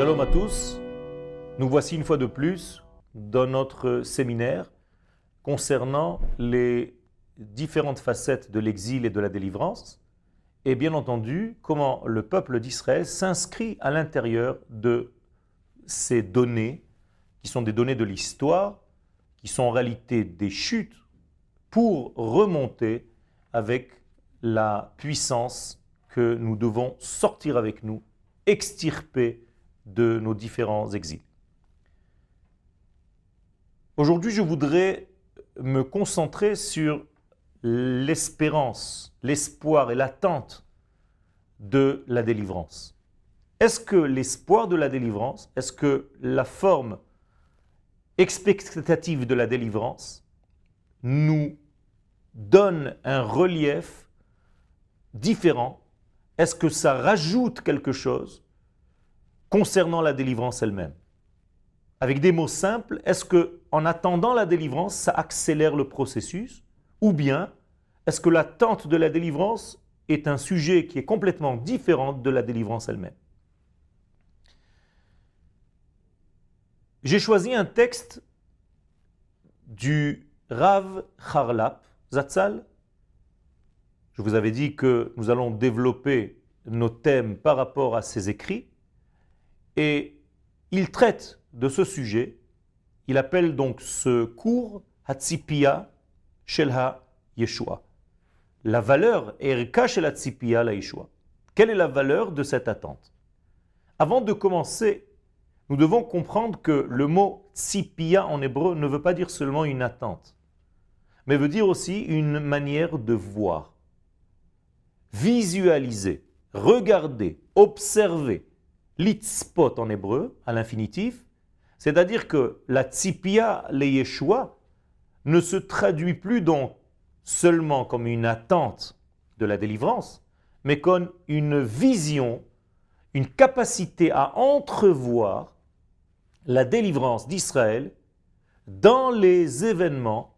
Shalom à tous. Nous voici une fois de plus dans notre séminaire concernant les différentes facettes de l'exil et de la délivrance et bien entendu comment le peuple d'Israël s'inscrit à l'intérieur de ces données qui sont des données de l'histoire, qui sont en réalité des chutes pour remonter avec la puissance que nous devons sortir avec nous, extirper de nos différents exils. Aujourd'hui, je voudrais me concentrer sur l'espérance, l'espoir et l'attente de la délivrance. Est-ce que l'espoir de la délivrance, est-ce que la forme expectative de la délivrance nous donne un relief différent? Est-ce que ça rajoute quelque chose concernant la délivrance elle-même Avec des mots simples, est-ce que en attendant la délivrance, ça accélère le processus? Ou bien est-ce que l'attente de la délivrance est un sujet qui est complètement différent de la délivrance elle-même? J'ai choisi un texte du Rav Harlap Zatzal. Je vous avais dit que nous allons développer nos thèmes par rapport à ses écrits. Et il traite de ce sujet. Il appelle donc ce cours Hatzipia Shelha Yeshua. La valeur Erka Shel Hatzipia la Yeshua. Quelle est la valeur de cette attente? Avant de commencer nous devons comprendre que le mot tzipia en hébreu ne veut pas dire seulement une attente, mais veut dire aussi une manière de voir, visualiser, regarder, observer. Litzpot en hébreu, à l'infinitif, c'est-à-dire que la tzipia, le Yeshua, ne se traduit plus donc seulement comme une attente de la délivrance, mais comme une vision, une capacité à entrevoir la délivrance d'Israël dans les événements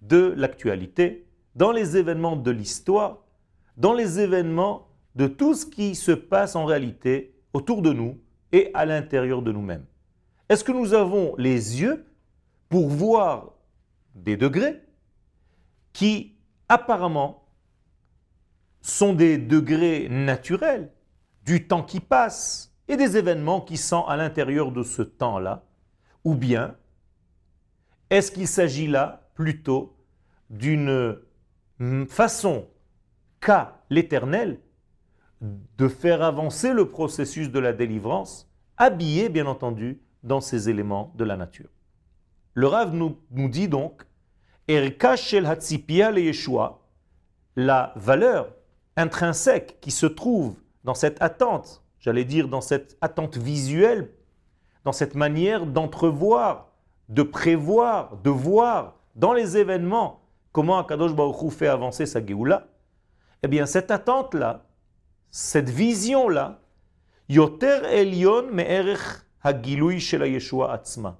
de l'actualité, dans les événements de l'histoire, dans les événements de tout ce qui se passe en réalité autour de nous et à l'intérieur de nous-mêmes. Est-ce que nous avons les yeux pour voir des degrés qui apparemment sont des degrés naturels du temps qui passe, et des événements qui sont à l'intérieur de ce temps-là? Ou bien, est-ce qu'il s'agit là plutôt d'une façon qu'a l'Éternel de faire avancer le processus de la délivrance, habillé bien entendu dans ces éléments de la nature. Le Rav nous, dit donc, la valeur intrinsèque qui se trouve dans cette attente j'allais dire, dans cette attente visuelle, dans cette manière d'entrevoir, de prévoir, de voir dans les événements comment Akadosh Baruch fait avancer sa Géoula, eh bien cette attente-là, cette vision-là, Yoter Elion Me'erech Hagilui Shela Yeshua Atzma.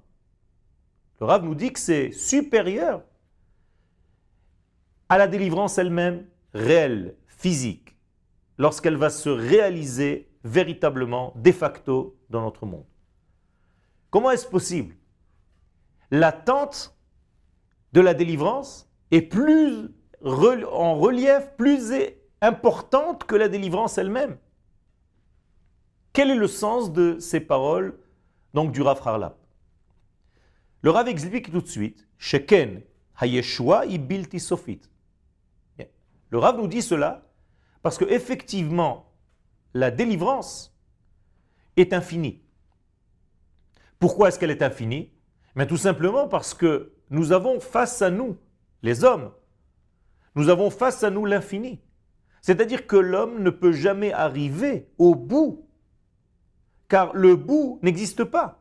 Le Rav nous dit que c'est supérieur à la délivrance elle-même, réelle, physique, lorsqu'elle va se réaliser véritablement, de facto, dans notre monde. Comment est-ce possible? L'attente de la délivrance est plus en relief, plus importante que la délivrance elle-même. Quel est le sens de ces paroles donc du Rav Harlap Le Rav explique tout de suite Sheken hayeshua ibilti. Le Rav nous dit cela parce que effectivement la délivrance est infinie. Pourquoi est-ce qu'elle est infinie? Mais Tout simplement parce que nous avons face à nous, les hommes, nous avons face à nous l'infini. C'est-à-dire que l'homme ne peut jamais arriver au bout, car le bout n'existe pas.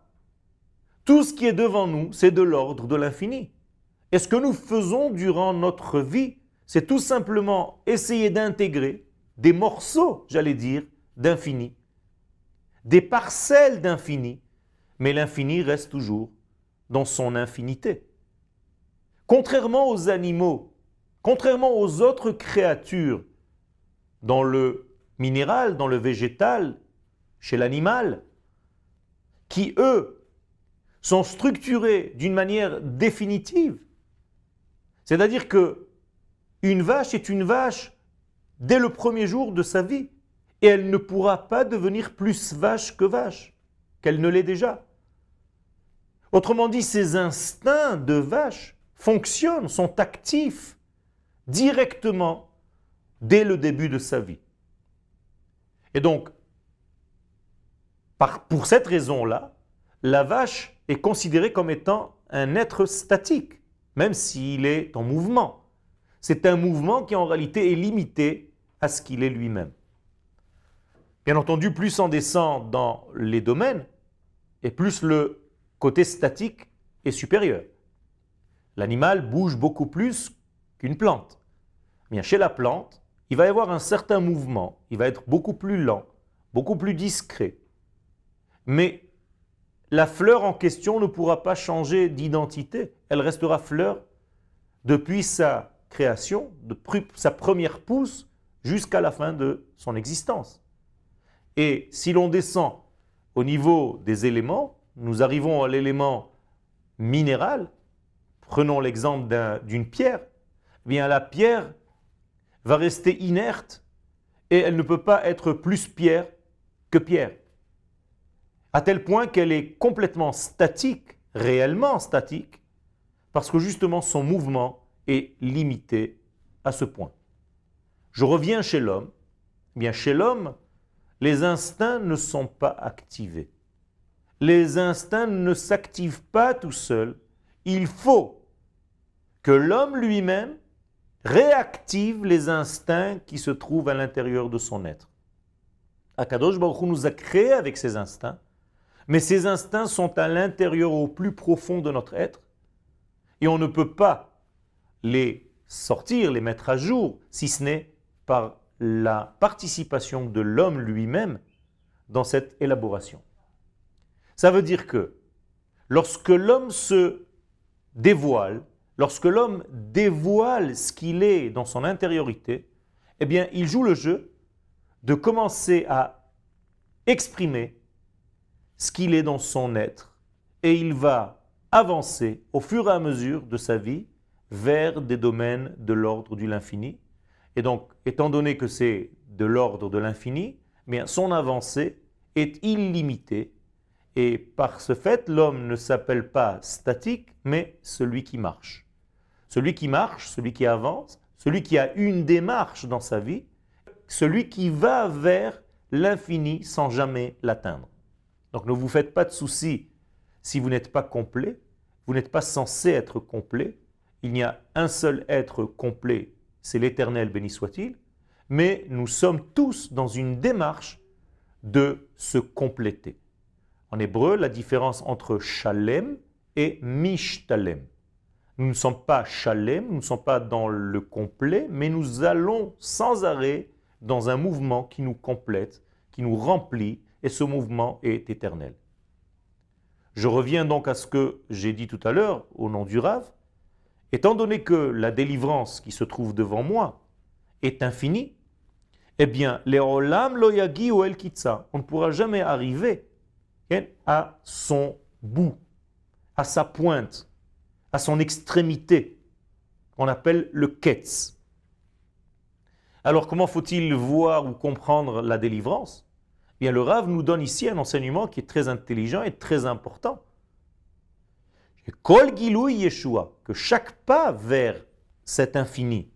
Tout ce qui est devant nous, c'est de l'ordre de l'infini. Et ce que nous faisons durant notre vie, c'est tout simplement essayer d'intégrer des morceaux, j'allais dire, d'infini, des parcelles d'infini, mais l'infini reste toujours dans son infinité. Contrairement aux animaux, contrairement aux autres créatures, dans le minéral, dans le végétal, chez l'animal, qui eux sont structurés d'une manière définitive. C'est-à-dire que une vache est une vache dès le premier jour de sa vie et elle ne pourra pas devenir plus vache que vache, qu'elle ne l'est déjà. Autrement dit, ces instincts de vache fonctionnent, sont actifs directement dès le début de sa vie. Et donc, pour cette raison-là, la vache est considérée comme étant un être statique, même s'il est en mouvement. C'est un mouvement qui en réalité est limité à ce qu'il est lui-même. Bien entendu, plus on descend dans les domaines, et plus le côté statique est supérieur. L'animal bouge beaucoup plus qu'une plante. Bien, chez la plante, il va y avoir un certain mouvement, il va être beaucoup plus lent, beaucoup plus discret. Mais la fleur en question ne pourra pas changer d'identité, elle restera fleur depuis sa création, de sa première pousse jusqu'à la fin de son existence. Et si l'on descend au niveau des éléments, nous arrivons à l'élément minéral, prenons l'exemple d'une pierre, eh la pierre va rester inerte et elle ne peut pas être plus pierre que pierre. À tel point qu'elle est complètement statique, réellement statique, parce que justement son mouvement est limité à ce point. Je reviens chez l'homme. Eh bien chez l'homme, les instincts ne sont pas activés les instincts ne s'activent pas tout seuls. Il faut que l'homme lui-même réactive les instincts qui se trouvent à l'intérieur de son être. Akadosh Baruch Hu nous a créés avec ces instincts, mais ces instincts sont à l'intérieur au plus profond de notre être, et on ne peut pas les sortir, les mettre à jour, si ce n'est par la participation de l'homme lui-même dans cette élaboration. Ça veut dire que lorsque l'homme se dévoile, lorsque l'homme dévoile ce qu'il est dans son intériorité, eh bien, il joue le jeu de commencer à exprimer ce qu'il est dans son être et il va avancer au fur et à mesure de sa vie vers des domaines de l'ordre de l'infini. Et donc, étant donné que c'est de l'ordre de l'infini, eh son avancée est illimitée et par ce fait, l'homme ne s'appelle pas statique, mais celui qui marche. Celui qui marche, celui qui avance, celui qui a une démarche dans sa vie, celui qui va vers l'infini sans jamais l'atteindre. Donc ne vous faites pas de soucis si vous n'êtes pas complet, vous n'êtes pas censé être complet. Il n'y a un seul être complet, c'est l'Éternel béni soit-il, mais nous sommes tous dans une démarche de se compléter. En hébreu, la différence entre shalem et mishtalem. Nous ne sommes pas shalem, nous ne sommes pas dans le complet, mais nous allons sans arrêt dans un mouvement qui nous complète, qui nous remplit, et ce mouvement est éternel. Je reviens donc à ce que j'ai dit tout à l'heure au nom du Rav. Étant donné que la délivrance qui se trouve devant moi est infinie, eh bien, les olam loyagi ou el kitsa, on ne pourra jamais arriver à son bout, à sa pointe, à son extrémité, qu'on appelle le ketz. Alors comment faut-il voir ou comprendre la délivrance? Eh Bien, le Rav nous donne ici un enseignement qui est très intelligent et très important. Kol Yeshua, que chaque pas vers cet infini,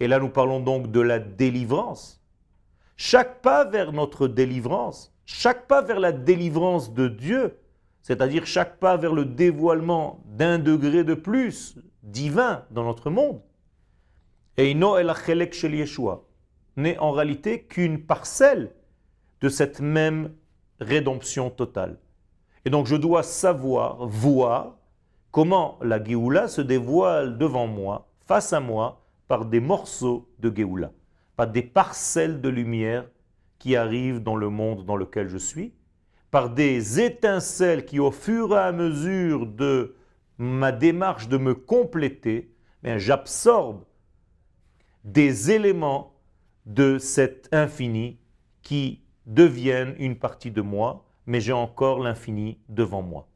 et là nous parlons donc de la délivrance, chaque pas vers notre délivrance chaque pas vers la délivrance de Dieu, c'est-à-dire chaque pas vers le dévoilement d'un degré de plus divin dans notre monde, et n'est en réalité qu'une parcelle de cette même rédemption totale. Et donc je dois savoir, voir comment la Géoula se dévoile devant moi, face à moi, par des morceaux de Géoula, par des parcelles de lumière qui arrivent dans le monde dans lequel je suis, par des étincelles qui, au fur et à mesure de ma démarche de me compléter, eh j'absorbe des éléments de cet infini qui deviennent une partie de moi, mais j'ai encore l'infini devant moi.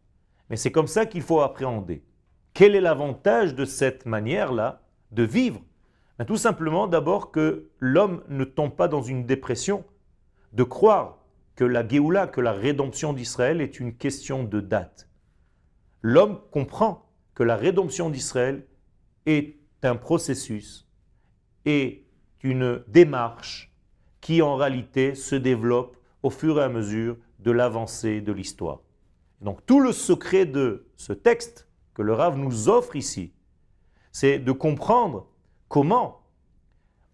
Mais c'est comme ça qu'il faut appréhender. Quel est l'avantage de cette manière-là de vivre? Ben, Tout simplement d'abord que l'homme ne tombe pas dans une dépression, de croire que la Géoula, que la rédemption d'Israël est une question de date. L'homme comprend que la rédemption d'Israël est un processus, est une démarche qui en réalité se développe au fur et à mesure de l'avancée de l'histoire. Donc tout le secret de ce texte que le Rav nous offre ici, c'est de comprendre comment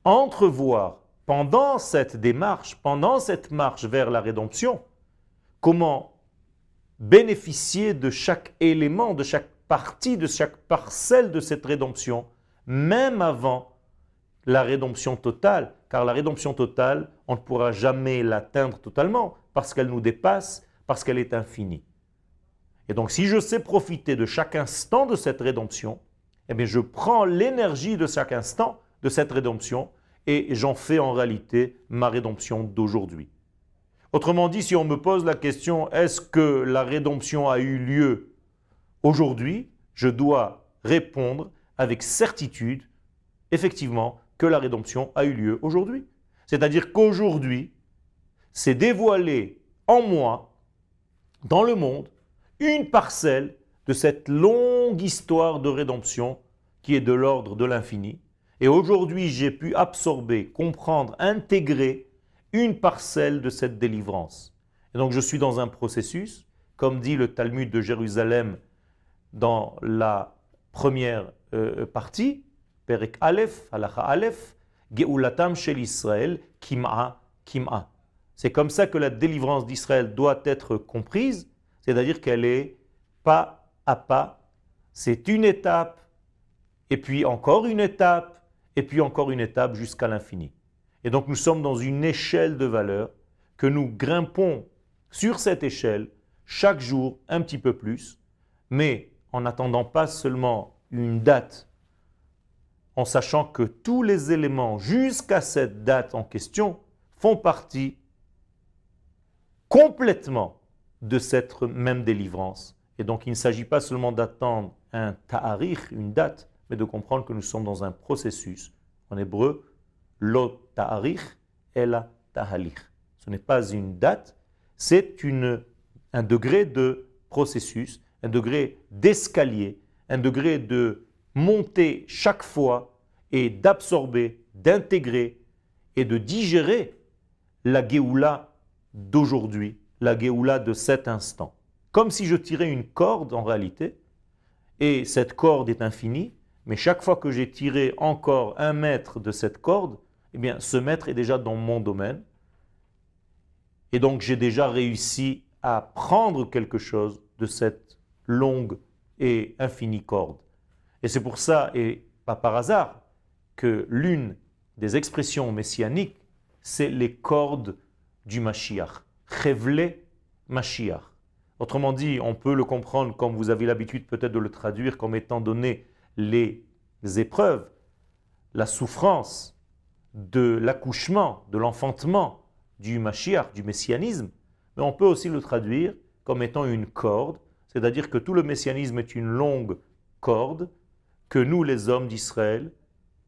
entrevoir pendant cette démarche, pendant cette marche vers la rédemption, comment bénéficier de chaque élément, de chaque partie, de chaque parcelle de cette rédemption, même avant la rédemption totale, car la rédemption totale, on ne pourra jamais l'atteindre totalement, parce qu'elle nous dépasse, parce qu'elle est infinie. Et donc si je sais profiter de chaque instant de cette rédemption, eh bien je prends l'énergie de chaque instant de cette rédemption et j'en fais en réalité ma rédemption d'aujourd'hui. Autrement dit, si on me pose la question est-ce que la rédemption a eu lieu aujourd'hui, je dois répondre avec certitude, effectivement, que la rédemption a eu lieu aujourd'hui. C'est-à-dire qu'aujourd'hui, c'est dévoilé en moi, dans le monde, une parcelle de cette longue histoire de rédemption qui est de l'ordre de l'infini. Et aujourd'hui, j'ai pu absorber, comprendre, intégrer une parcelle de cette délivrance. Et donc, je suis dans un processus, comme dit le Talmud de Jérusalem dans la première euh, partie, Perek Aleph, Halacha Aleph, Geulatam Shel Israël, Kim'a, Kim'a. C'est comme ça que la délivrance d'Israël doit être comprise c'est-à-dire qu'elle est pas à pas. C'est une étape, et puis encore une étape, et puis encore une étape jusqu'à l'infini. Et donc nous sommes dans une échelle de valeur que nous grimpons sur cette échelle chaque jour un petit peu plus, mais en n'attendant pas seulement une date, en sachant que tous les éléments jusqu'à cette date en question font partie complètement de cette même délivrance. Et donc il ne s'agit pas seulement d'attendre un ta'arich, une date, mais de comprendre que nous sommes dans un processus. En hébreu, lo ta'arich et la ta'halich. Ce n'est pas une date, c'est un degré de processus, un degré d'escalier, un degré de monter chaque fois et d'absorber, d'intégrer et de digérer la Géoula d'aujourd'hui la Géoula de cet instant. Comme si je tirais une corde en réalité, et cette corde est infinie, mais chaque fois que j'ai tiré encore un mètre de cette corde, eh bien ce mètre est déjà dans mon domaine. Et donc j'ai déjà réussi à prendre quelque chose de cette longue et infinie corde. Et c'est pour ça, et pas par hasard, que l'une des expressions messianiques, c'est les cordes du Mashiach. Chevle Mashiach. Autrement dit, on peut le comprendre comme vous avez l'habitude peut-être de le traduire comme étant donné les épreuves, la souffrance de l'accouchement, de l'enfantement du Mashiach, du messianisme, mais on peut aussi le traduire comme étant une corde, c'est-à-dire que tout le messianisme est une longue corde que nous, les hommes d'Israël,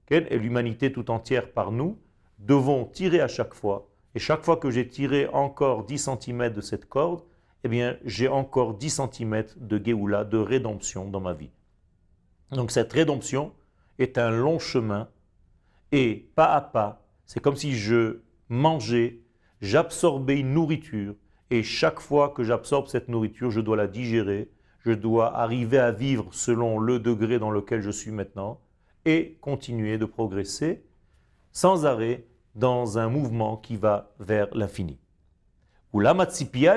et l'humanité tout entière par nous, devons tirer à chaque fois et chaque fois que j'ai tiré encore 10 cm de cette corde, eh bien, j'ai encore 10 cm de Géoula, de rédemption dans ma vie. Donc cette rédemption est un long chemin et pas à pas, c'est comme si je mangeais, j'absorbais une nourriture et chaque fois que j'absorbe cette nourriture, je dois la digérer, je dois arriver à vivre selon le degré dans lequel je suis maintenant et continuer de progresser sans arrêt dans un mouvement qui va vers l'infini. Ou la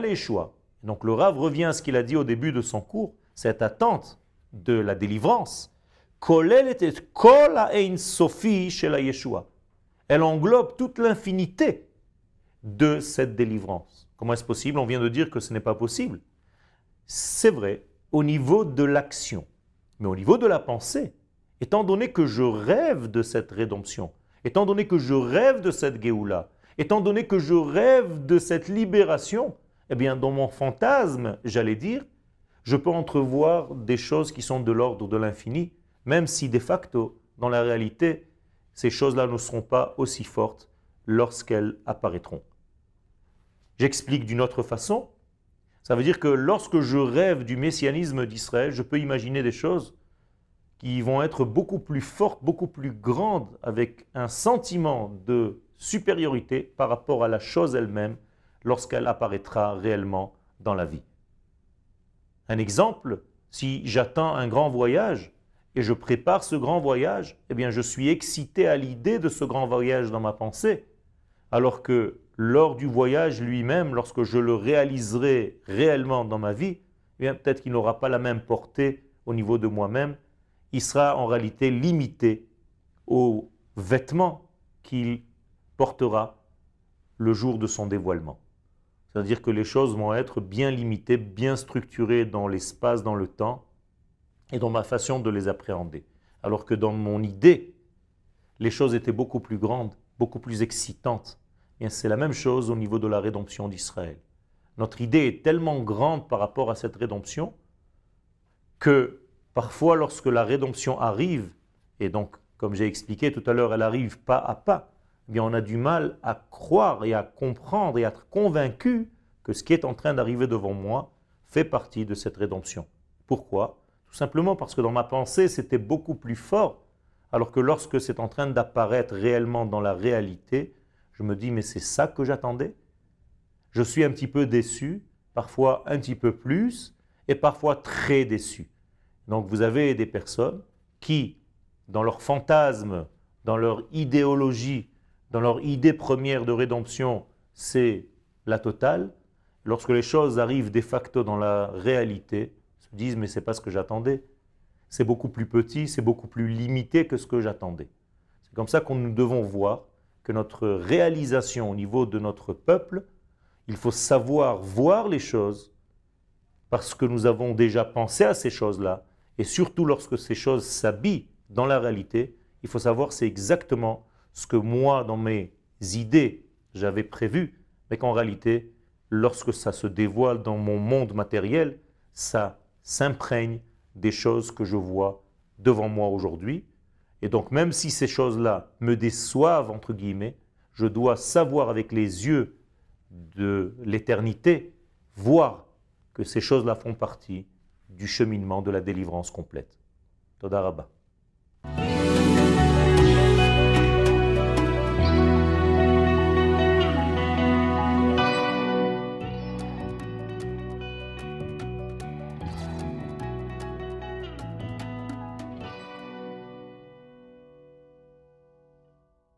les choix. Donc le Rav revient à ce qu'il a dit au début de son cours, cette attente de la délivrance. Elle englobe toute l'infinité de cette délivrance. Comment est-ce possible? On vient de dire que ce n'est pas possible. C'est vrai au niveau de l'action, mais au niveau de la pensée, étant donné que je rêve de cette rédemption, étant donné que je rêve de cette Géoula, étant donné que je rêve de cette libération, eh bien dans mon fantasme, j'allais dire, je peux entrevoir des choses qui sont de l'ordre de l'infini, même si de facto, dans la réalité, ces choses-là ne seront pas aussi fortes lorsqu'elles apparaîtront. J'explique d'une autre façon. Ça veut dire que lorsque je rêve du messianisme d'Israël, je peux imaginer des choses qui vont être beaucoup plus fortes, beaucoup plus grandes, avec un sentiment de supériorité par rapport à la chose elle-même lorsqu'elle apparaîtra réellement dans la vie. Un exemple, si j'attends un grand voyage et je prépare ce grand voyage, eh bien je suis excité à l'idée de ce grand voyage dans ma pensée, alors que lors du voyage lui-même, lorsque je le réaliserai réellement dans ma vie, eh peut-être qu'il n'aura pas la même portée au niveau de moi-même, il sera en réalité limité aux vêtements qu'il portera le jour de son dévoilement. C'est-à-dire que les choses vont être bien limitées, bien structurées dans l'espace, dans le temps, et dans ma façon de les appréhender. Alors que dans mon idée, les choses étaient beaucoup plus grandes, beaucoup plus excitantes. Et c'est la même chose au niveau de la rédemption d'Israël. Notre idée est tellement grande par rapport à cette rédemption que parfois lorsque la rédemption arrive, et donc comme j'ai expliqué tout à l'heure, elle arrive pas à pas, on a du mal à croire et à comprendre et à être convaincu que ce qui est en train d'arriver devant moi fait partie de cette rédemption. Pourquoi? Tout simplement parce que dans ma pensée, c'était beaucoup plus fort, alors que lorsque c'est en train d'apparaître réellement dans la réalité, je me dis, mais c'est ça que j'attendais? Je suis un petit peu déçu, parfois un petit peu plus, et parfois très déçu. Donc vous avez des personnes qui, dans leur fantasme, dans leur idéologie, dans leur idée première de rédemption, c'est la totale. Lorsque les choses arrivent de facto dans la réalité, se disent mais c'est pas ce que j'attendais. C'est beaucoup plus petit, c'est beaucoup plus limité que ce que j'attendais. C'est comme ça qu'on nous devons voir que notre réalisation au niveau de notre peuple, il faut savoir voir les choses parce que nous avons déjà pensé à ces choses-là et surtout lorsque ces choses s'habillent dans la réalité, il faut savoir c'est exactement ce que moi, dans mes idées, j'avais prévu, mais qu'en réalité, lorsque ça se dévoile dans mon monde matériel, ça s'imprègne des choses que je vois devant moi aujourd'hui. Et donc même si ces choses-là me déçoivent, entre guillemets, je dois savoir avec les yeux de l'éternité, voir que ces choses-là font partie du cheminement de la délivrance complète. Todarabah.